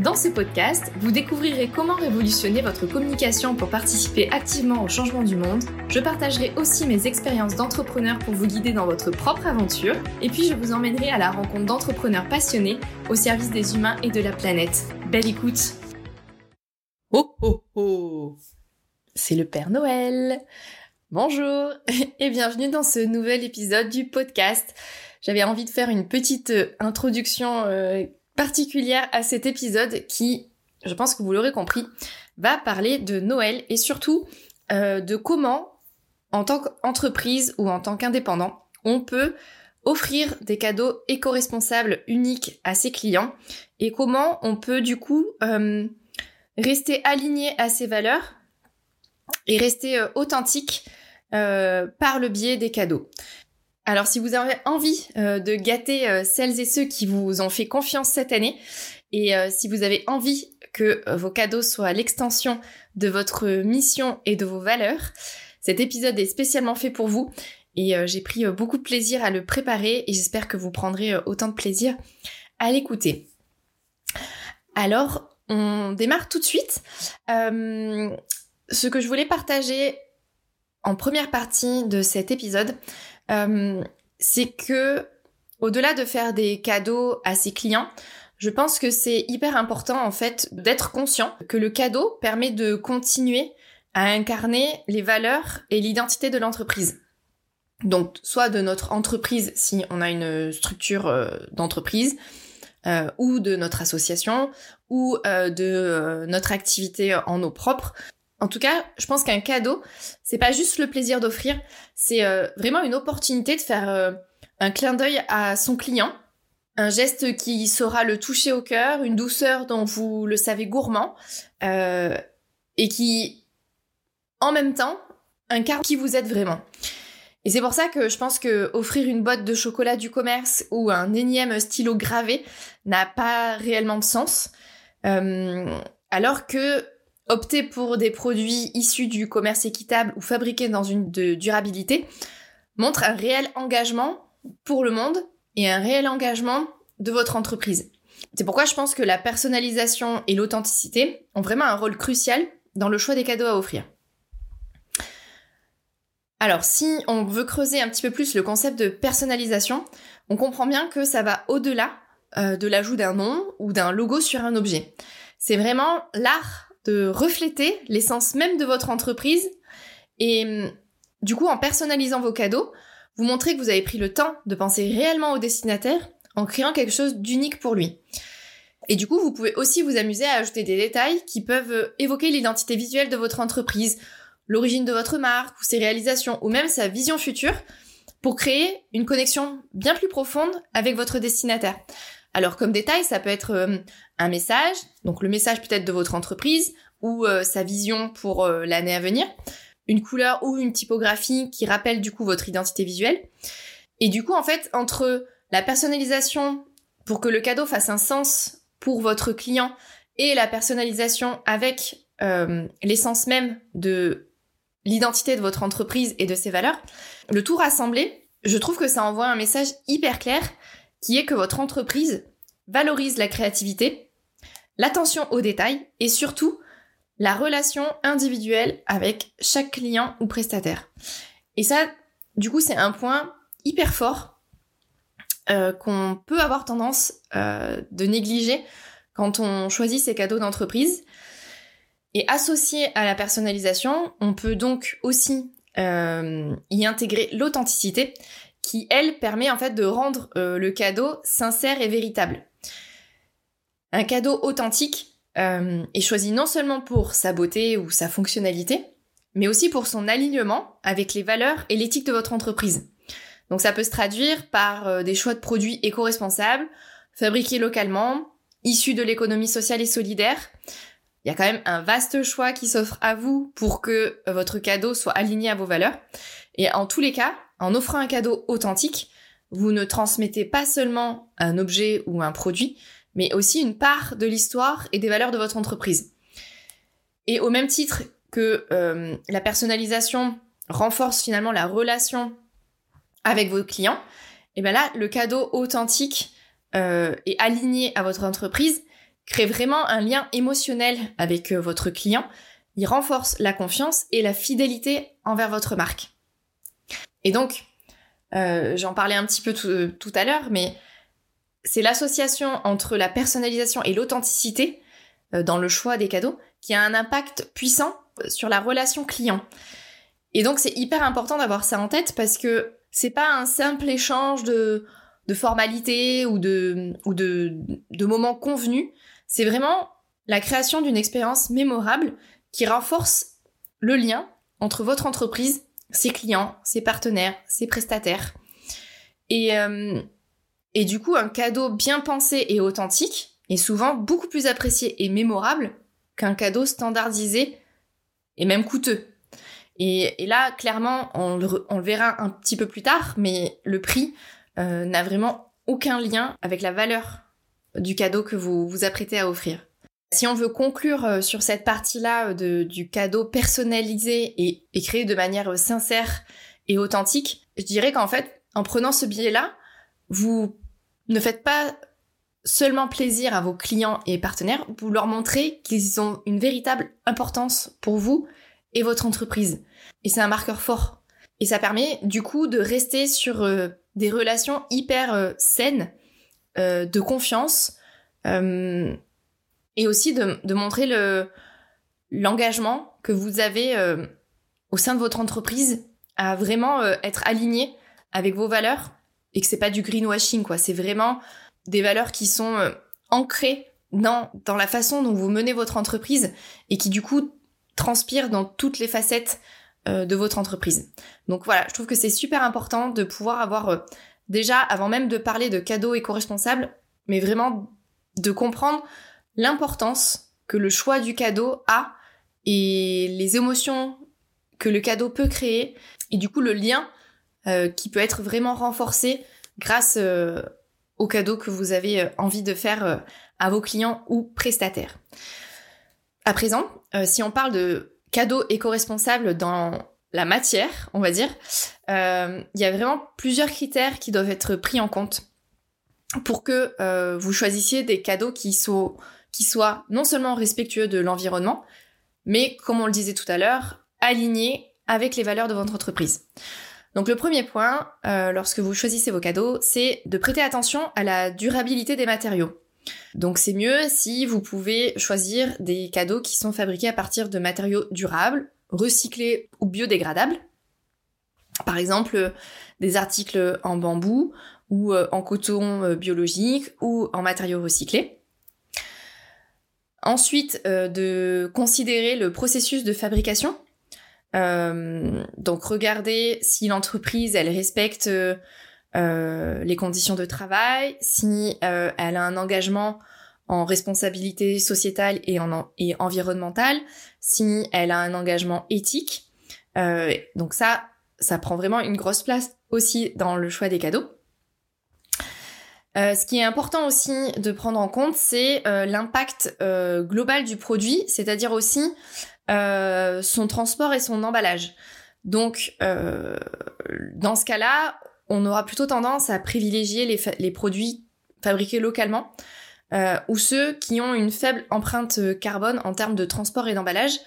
Dans ce podcast, vous découvrirez comment révolutionner votre communication pour participer activement au changement du monde. Je partagerai aussi mes expériences d'entrepreneur pour vous guider dans votre propre aventure. Et puis je vous emmènerai à la rencontre d'entrepreneurs passionnés au service des humains et de la planète. Belle écoute Oh oh oh C'est le Père Noël Bonjour et bienvenue dans ce nouvel épisode du podcast. J'avais envie de faire une petite euh, introduction euh, particulière à cet épisode qui, je pense que vous l'aurez compris, va parler de Noël et surtout euh, de comment, en tant qu'entreprise ou en tant qu'indépendant, on peut offrir des cadeaux éco-responsables uniques à ses clients et comment on peut du coup euh, rester aligné à ses valeurs et rester euh, authentique par le biais des cadeaux. Alors si vous avez envie euh, de gâter euh, celles et ceux qui vous ont fait confiance cette année, et euh, si vous avez envie que vos cadeaux soient l'extension de votre mission et de vos valeurs, cet épisode est spécialement fait pour vous. Et j'ai pris beaucoup de plaisir à le préparer et j'espère que vous prendrez autant de plaisir à l'écouter. Alors, on démarre tout de suite. ce que je voulais partager en première partie de cet épisode, euh, c'est que au-delà de faire des cadeaux à ses clients, je pense que c'est hyper important en fait d'être conscient que le cadeau permet de continuer à incarner les valeurs et l'identité de l'entreprise. Donc soit de notre entreprise si on a une structure euh, d'entreprise, euh, ou de notre association, ou de notre activité en eau propre. En tout cas, je pense qu'un cadeau, c'est pas juste le plaisir d'offrir, c'est euh, vraiment une opportunité de faire euh, un clin d'œil à son client, un geste qui saura le toucher au cœur, une douceur dont vous le savez gourmand, euh, et qui, en même temps, incarne qui vous êtes vraiment. Et c'est pour ça que je pense que offrir une boîte de chocolat du commerce ou un énième stylo gravé n'a pas réellement de sens. alors que opter pour des produits issus du commerce équitable ou fabriqués dans une durabilité montre un réel engagement pour le monde et un réel engagement de votre entreprise. C'est pourquoi je pense que la personnalisation et l'authenticité ont vraiment un rôle crucial dans le choix des cadeaux à offrir. Alors, si on veut creuser un petit peu plus le concept de personnalisation, on comprend bien que ça va au-delà euh, de l'ajout d'un nom ou d'un logo sur un objet. C'est vraiment l'art refléter l'essence même de votre entreprise et hum, du coup en personnalisant vos cadeaux, vous montrez que vous avez pris le temps de penser réellement au destinataire en créant quelque chose d'unique pour lui. Et du coup, vous pouvez aussi vous amuser à ajouter des détails qui peuvent euh, évoquer l'identité visuelle de votre entreprise, l'origine de votre marque ou ses réalisations ou même sa vision future pour créer une connexion bien plus profonde avec votre destinataire. Alors comme détail, ça peut être euh, un message, donc le message peut-être de votre entreprise ou euh, sa vision pour euh, l'année à venir, une couleur ou une typographie qui rappelle du coup votre identité visuelle. Et du coup, en fait, entre la personnalisation pour que le cadeau fasse un sens pour votre client et la personnalisation avec l'essence même de l'identité de votre entreprise et de ses valeurs, le tout rassemblé, je trouve que ça envoie un message hyper clair qui est que votre entreprise valorise la créativité, l'attention aux détails et surtout la relation individuelle avec chaque client ou prestataire. Et ça, du coup, c'est un point hyper fort euh, qu'on peut avoir tendance euh, de négliger quand on choisit ses cadeaux d'entreprise. Et associé à la personnalisation, on peut donc aussi euh, y intégrer l'authenticité, qui, elle, permet en fait de rendre euh, le cadeau sincère et véritable. Un cadeau authentique euh, est choisi non seulement pour sa beauté ou sa fonctionnalité, mais aussi pour son alignement avec les valeurs et l'éthique de votre entreprise. Donc ça peut se traduire par euh, des choix de produits éco-responsables, fabriqués localement, issus de l'économie sociale et solidaire, il y a quand même un vaste choix qui s'offre à vous pour que votre cadeau soit aligné à vos valeurs. Et en tous les cas, en offrant un cadeau authentique, vous ne transmettez pas seulement un objet ou un produit, mais aussi une part de l'histoire et des valeurs de votre entreprise. Et au même titre que euh, la personnalisation renforce finalement la relation avec vos clients, et bien là, le cadeau authentique euh, et aligné à votre entreprise crée vraiment un lien émotionnel avec euh, votre client. Il renforce la confiance et la fidélité envers votre marque. Et donc, euh, j'en parlais un petit peu tout, à l'heure, mais c'est l'association entre la personnalisation et l'authenticité euh, dans le choix des cadeaux qui a un impact puissant sur la relation client. Et donc c'est hyper important d'avoir ça en tête parce que c'est pas un simple échange de, formalités ou de moments convenus, c'est vraiment la création d'une expérience mémorable qui renforce le lien entre votre entreprise ses clients, ses partenaires, ses prestataires. Et, euh, et du coup, un cadeau bien pensé et authentique est souvent beaucoup plus apprécié et mémorable qu'un cadeau standardisé et même coûteux. Et, là, clairement, on le, verra un petit peu plus tard, mais le prix euh, n'a vraiment aucun lien avec la valeur du cadeau que vous vous apprêtez à offrir. Si on veut conclure euh, sur cette partie-là euh, du cadeau personnalisé et, créé de manière euh, sincère et authentique, je dirais qu'en fait, en prenant ce billet-là, vous ne faites pas seulement plaisir à vos clients et partenaires, vous leur montrez qu'ils ont une véritable importance pour vous et votre entreprise. Et c'est un marqueur fort. Et ça permet du coup de rester sur des relations hyper saines, de confiance, et aussi de, montrer le l'engagement que vous avez euh, au sein de votre entreprise à vraiment euh, être aligné avec vos valeurs et que c'est pas du greenwashing quoi, c'est vraiment des valeurs qui sont euh, ancrées dans dans la façon dont vous menez votre entreprise et qui du coup transpirent dans toutes les facettes de votre entreprise. Donc voilà, je trouve que c'est super important de pouvoir avoir déjà avant même de parler de cadeaux éco-responsables, mais vraiment de comprendre l'importance que le choix du cadeau a et les émotions que le cadeau peut créer et du coup le lien euh, qui peut être vraiment renforcé grâce euh, au cadeau que vous avez euh, envie de faire à vos clients ou prestataires. À présent, si on parle de cadeaux éco-responsables dans la matière, on va dire, il y a vraiment plusieurs critères qui doivent être pris en compte pour que vous choisissiez des cadeaux qui sont qui soit non seulement respectueux de l'environnement, mais comme on le disait tout à l'heure, aligné avec les valeurs de votre entreprise. Donc le premier point, euh, lorsque vous choisissez vos cadeaux, c'est de prêter attention à la durabilité des matériaux. Donc c'est mieux si vous pouvez choisir des cadeaux qui sont fabriqués à partir de matériaux durables, recyclés ou biodégradables. Par exemple, des articles en bambou ou euh, en coton euh, biologique ou en matériaux recyclés. Ensuite, euh, de considérer le processus de fabrication. Euh, donc, regarder si l'entreprise, elle respecte euh, les conditions de travail, si elle a un engagement en responsabilité sociétale et, en, et environnementale, si elle a un engagement éthique. donc ça, ça prend vraiment une grosse place aussi dans le choix des cadeaux. Euh, ce qui est important aussi de prendre en compte, c'est euh, l'impact euh, global du produit, c'est-à-dire aussi son transport et son emballage. Donc, dans ce cas-là, on aura plutôt tendance à privilégier les, produits fabriqués localement ou ceux qui ont une faible empreinte carbone en termes de transport et d'emballage.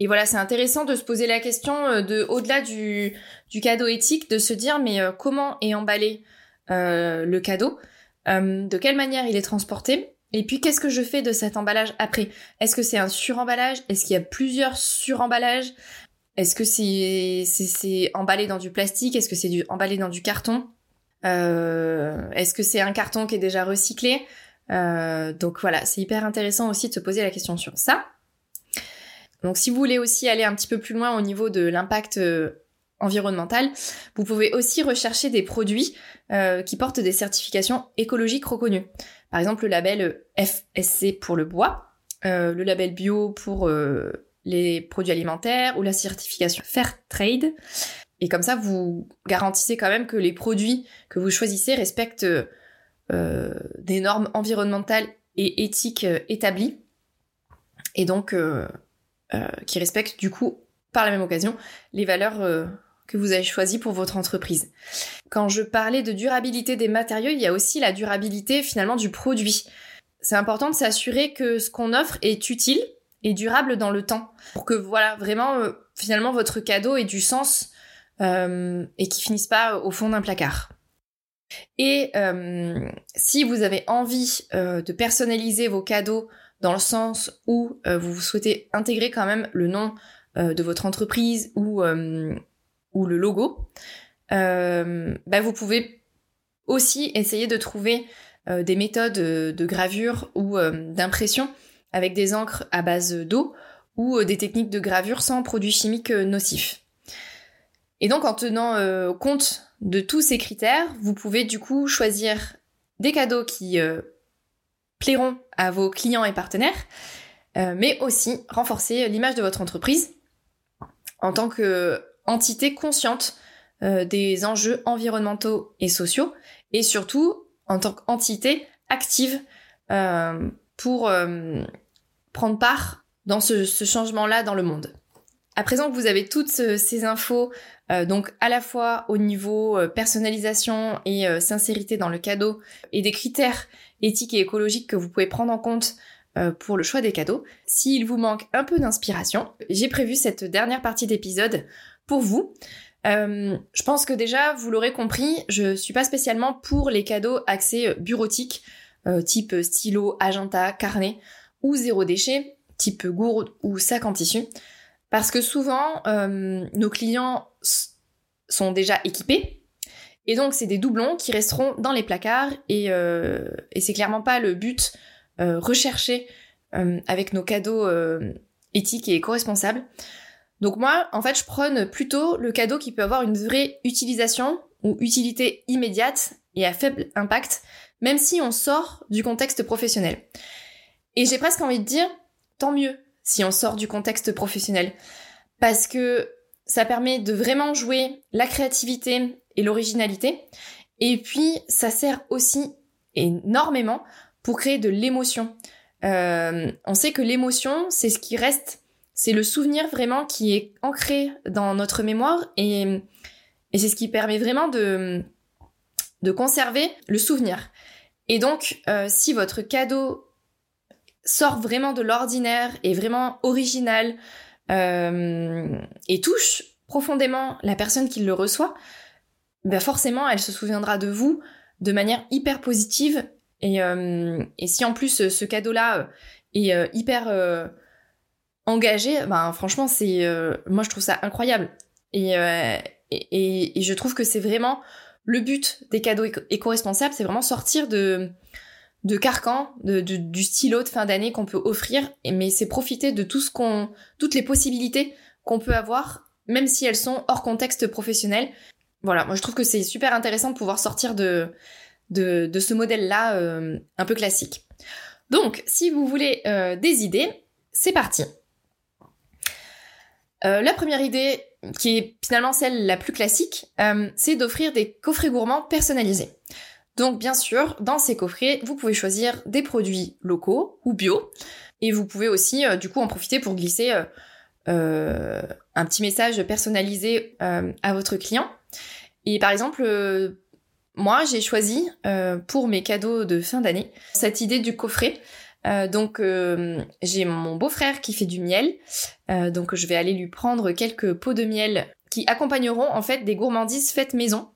Et voilà, c'est intéressant de se poser la question de, au-delà du, cadeau éthique, de se dire mais comment est emballé le cadeau? De quelle manière il est transporté, et puis qu'est-ce que je fais de cet emballage après? Est-ce que c'est un suremballage? Est-ce qu'il y a plusieurs suremballages Est-ce que c'est c'est emballé dans du plastique? Est-ce que c'est emballé dans du carton? Euh, Est-ce que c'est un carton qui est déjà recyclé? Euh, Donc voilà, c'est hyper intéressant aussi de se poser la question sur ça. Donc si vous voulez aussi aller un petit peu plus loin au niveau de l'impact environnemental, vous pouvez aussi rechercher des produits euh, qui portent des certifications écologiques reconnues. Par exemple, le label FSC pour le bois le label bio pour les produits alimentaires ou la certification Fair Trade. Et comme ça, vous garantissez quand même que les produits que vous choisissez respectent des normes environnementales et éthiques établies. Et donc, qui respectent du coup, par la même occasion, les valeurs que vous avez choisi pour votre entreprise. Quand je parlais de durabilité des matériaux, il y a aussi la durabilité finalement du produit. C'est important de s'assurer que ce qu'on offre est utile et durable dans le temps pour que voilà vraiment euh, finalement votre cadeau ait du sens euh, et qu'il finisse pas au fond d'un placard. Et euh, si vous avez envie de personnaliser vos cadeaux dans le sens où vous souhaitez intégrer quand même le nom de votre entreprise ou ou le logo, euh, bah, vous pouvez aussi essayer de trouver euh, des méthodes de gravure ou euh, d'impression avec des encres à base d'eau ou des techniques de gravure sans produits chimiques nocifs. Et donc en tenant compte de tous ces critères, vous pouvez du coup choisir des cadeaux qui plairont à vos clients et partenaires, mais aussi renforcer l'image de votre entreprise en tant que entité consciente euh, des enjeux environnementaux et sociaux, et surtout en tant qu'entité active euh, pour euh, prendre part dans ce, changement-là dans le monde. À présent que vous avez toutes ces infos, donc à la fois au niveau personnalisation et sincérité dans le cadeau, et des critères éthiques et écologiques que vous pouvez prendre en compte pour le choix des cadeaux. S'il vous manque un peu d'inspiration, j'ai prévu cette dernière partie d'épisode pour vous. Euh, je pense que déjà, vous l'aurez compris, je suis pas spécialement pour les cadeaux axés bureautiques, euh, type stylo, agenda, carnet, ou zéro déchet, type gourde ou sac en tissu. Parce que souvent, euh, nos clients sont déjà équipés, et donc c'est des doublons qui resteront dans les placards, et, et c'est clairement pas le but recherché avec nos cadeaux éthiques et éco-responsables. Donc moi, en fait, je prône plutôt le cadeau qui peut avoir une vraie utilisation ou utilité immédiate et à faible impact, même si on sort du contexte professionnel. Et j'ai presque envie de dire, tant mieux si on sort du contexte professionnel. Parce que ça permet de vraiment jouer la créativité et l'originalité. Et puis, ça sert aussi énormément pour créer de l'émotion. Euh, on sait que l'émotion, c'est ce qui reste c'est le souvenir vraiment qui est ancré dans notre mémoire et, c'est ce qui permet vraiment de, de conserver le souvenir. Et donc, euh, si votre cadeau sort vraiment de l'ordinaire, est vraiment original euh, et touche profondément la personne qui le reçoit, ben forcément, elle se souviendra de vous de manière hyper positive. Et, euh, et si en plus ce cadeau-là est hyper engagé, ben franchement c'est, euh, moi je trouve ça incroyable. Euh, et, et, je trouve que c'est vraiment le but des cadeaux éco-responsables, c'est vraiment sortir de de carcan, de, du stylo de fin d'année qu'on peut offrir, mais c'est profiter de tout ce qu'on, toutes les possibilités qu'on peut avoir, même si elles sont hors contexte professionnel. Voilà, moi je trouve que c'est super intéressant de pouvoir sortir de de, de ce modèle-là euh, un peu classique. Donc, si vous voulez des idées, c'est parti. Euh, la première idée, qui est finalement celle la plus classique, euh, c'est d'offrir des coffrets gourmands personnalisés. Donc bien sûr, dans ces coffrets, vous pouvez choisir des produits locaux ou bio, et vous pouvez aussi euh, du coup en profiter pour glisser un petit message personnalisé à votre client. Et par exemple, moi j'ai choisi pour mes cadeaux de fin d'année cette idée du coffret euh, donc euh, j'ai mon beau-frère qui fait du miel, euh, donc je vais aller lui prendre quelques pots de miel qui accompagneront en fait des gourmandises faites maison.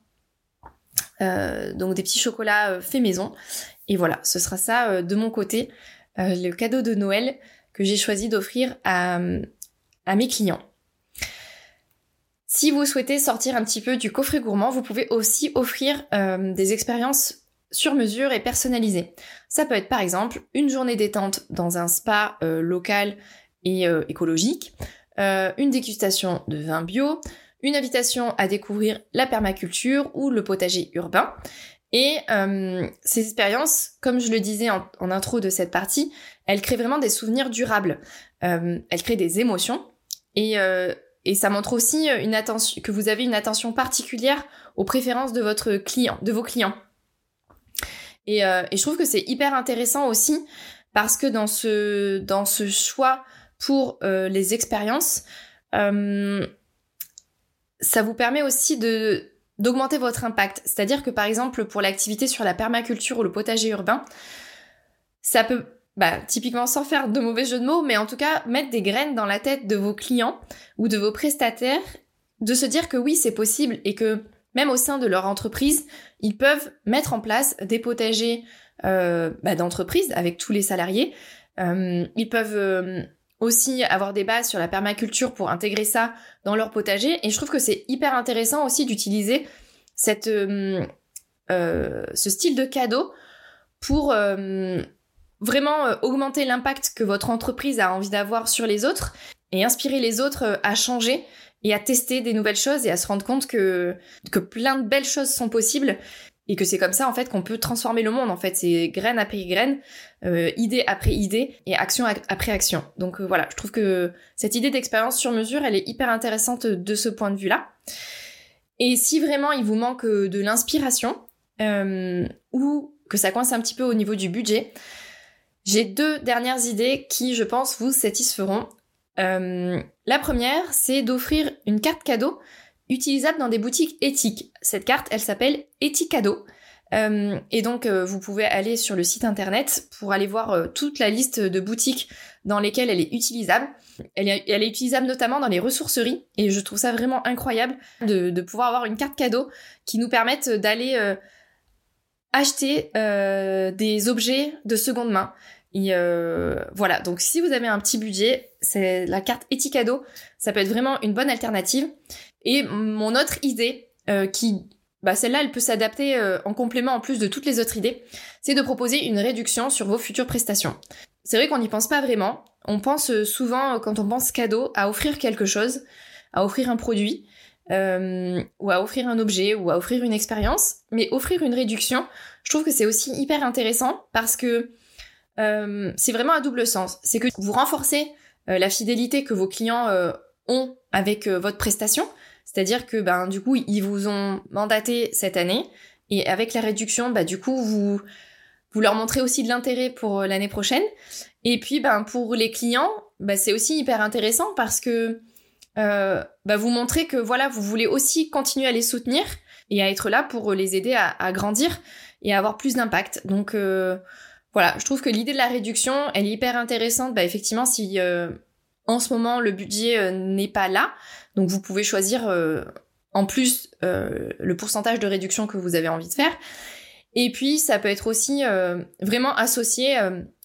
donc des petits chocolats faits maison. Et voilà, ce sera ça de mon côté, le cadeau de Noël que j'ai choisi d'offrir à, à mes clients. Si vous souhaitez sortir un petit peu du coffret gourmand, vous pouvez aussi offrir des expériences sur mesure et personnalisé. Ça peut être par exemple une journée détente dans un spa euh, local et euh, écologique, euh, une dégustation de vin bio, une invitation à découvrir la permaculture ou le potager urbain. Et ces expériences, comme je le disais en, intro de cette partie, elles créent vraiment des souvenirs durables. Elles créent des émotions. Et, et ça montre aussi une attention, que vous avez une attention particulière aux préférences de votre client, de vos clients. Et, et je trouve que c'est hyper intéressant aussi parce que dans ce, dans ce choix pour les expériences, ça vous permet aussi de d'augmenter votre impact. C'est-à-dire que par exemple pour l'activité sur la permaculture ou le potager urbain, ça peut bah, typiquement sans faire de mauvais jeu de mots, mais en tout cas mettre des graines dans la tête de vos clients ou de vos prestataires, de se dire que oui c'est possible et que même au sein de leur entreprise, ils peuvent mettre en place des potagers euh, bah, d'entreprise avec tous les salariés. Euh, ils peuvent euh, aussi avoir des bases sur la permaculture pour intégrer ça dans leur potager. Et je trouve que c'est hyper intéressant aussi d'utiliser cette, ce style de cadeau pour vraiment augmenter l'impact que votre entreprise a envie d'avoir sur les autres et inspirer les autres à changer et à tester des nouvelles choses et à se rendre compte que, que plein de belles choses sont possibles et que c'est comme ça en fait qu'on peut transformer le monde en fait. C'est graine après graine euh, idée après idée et action après action. Donc euh, voilà. Je trouve que cette idée d'expérience sur mesure elle est hyper intéressante de ce point de vue là et si vraiment il vous manque de l'inspiration euh, ou que ça coince un petit peu au niveau du budget j'ai deux dernières idées qui je pense vous satisferont la première c'est d'offrir une carte cadeau utilisable dans des boutiques éthiques. Cette carte, elle s'appelle Ethicado. Euh, et donc, euh, vous pouvez aller sur le site internet pour aller voir euh, toute la liste de boutiques dans lesquelles elle est utilisable. Elle est, utilisable notamment dans les ressourceries. Et je trouve ça vraiment incroyable de, pouvoir avoir une carte cadeau qui nous permette d'aller euh, acheter des objets de seconde main. Et voilà, donc si vous avez un petit budget, c'est la carte Ethicado, ça peut être vraiment une bonne alternative. Et mon autre idée, euh, qui, bah celle-là, elle peut s'adapter euh, en complément en plus de toutes les autres idées, c'est de proposer une réduction sur vos futures prestations. C'est vrai qu'on n'y pense pas vraiment. On pense euh, souvent, quand on pense cadeau, à offrir quelque chose, à offrir un produit, ou à offrir un objet, ou à offrir une expérience. Mais offrir une réduction, je trouve que c'est aussi hyper intéressant parce que c'est vraiment à double sens. C'est que vous renforcez la fidélité que vos clients ont avec votre prestation, c'est-à-dire que ben du coup ils vous ont mandaté cette année et avec la réduction bah du coup vous vous leur montrez aussi de l'intérêt pour euh, l'année prochaine. Et puis ben pour les clients, bah, c'est aussi hyper intéressant parce que euh, bah, vous montrez que voilà vous voulez aussi continuer à les soutenir et à être là pour les aider à, grandir et à avoir plus d'impact. Donc euh, voilà, je trouve que l'idée de la réduction, elle est hyper intéressante. Bah effectivement, si en ce moment le budget n'est pas là, donc vous pouvez choisir euh, en plus euh, le pourcentage de réduction que vous avez envie de faire. Et puis ça peut être aussi euh, vraiment associé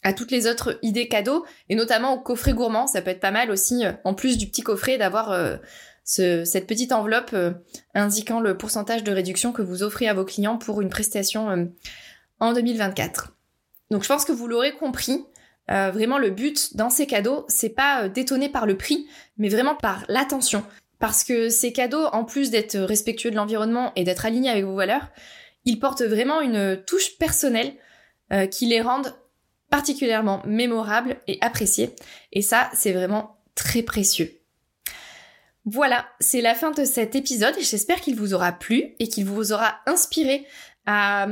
à toutes les autres idées cadeaux, et notamment au coffret gourmand. Ça peut être pas mal aussi, en plus du petit coffret, d'avoir cette petite enveloppe indiquant le pourcentage de réduction que vous offrez à vos clients pour une prestation en 2024. Donc je pense que vous l'aurez compris, euh, vraiment, le but dans ces cadeaux, c'est pas euh, d'étonner par le prix, mais vraiment par l'attention. Parce que ces cadeaux, en plus d'être respectueux de l'environnement et d'être alignés avec vos valeurs, ils portent vraiment une touche personnelle euh, qui les rendent particulièrement mémorables et appréciés. Et ça, c'est vraiment très précieux. Voilà, c'est la fin de cet épisode et j'espère qu'il vous aura plu et qu'il vous aura inspiré à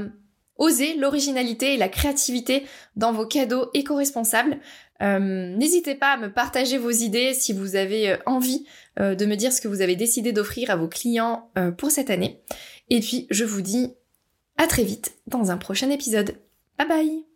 Osez l'originalité et la créativité dans vos cadeaux éco-responsables. Euh, n'hésitez pas à me partager vos idées si vous avez euh, envie euh, de me dire ce que vous avez décidé d'offrir à vos clients pour cette année. Et puis, je vous dis à très vite dans un prochain épisode. Bye bye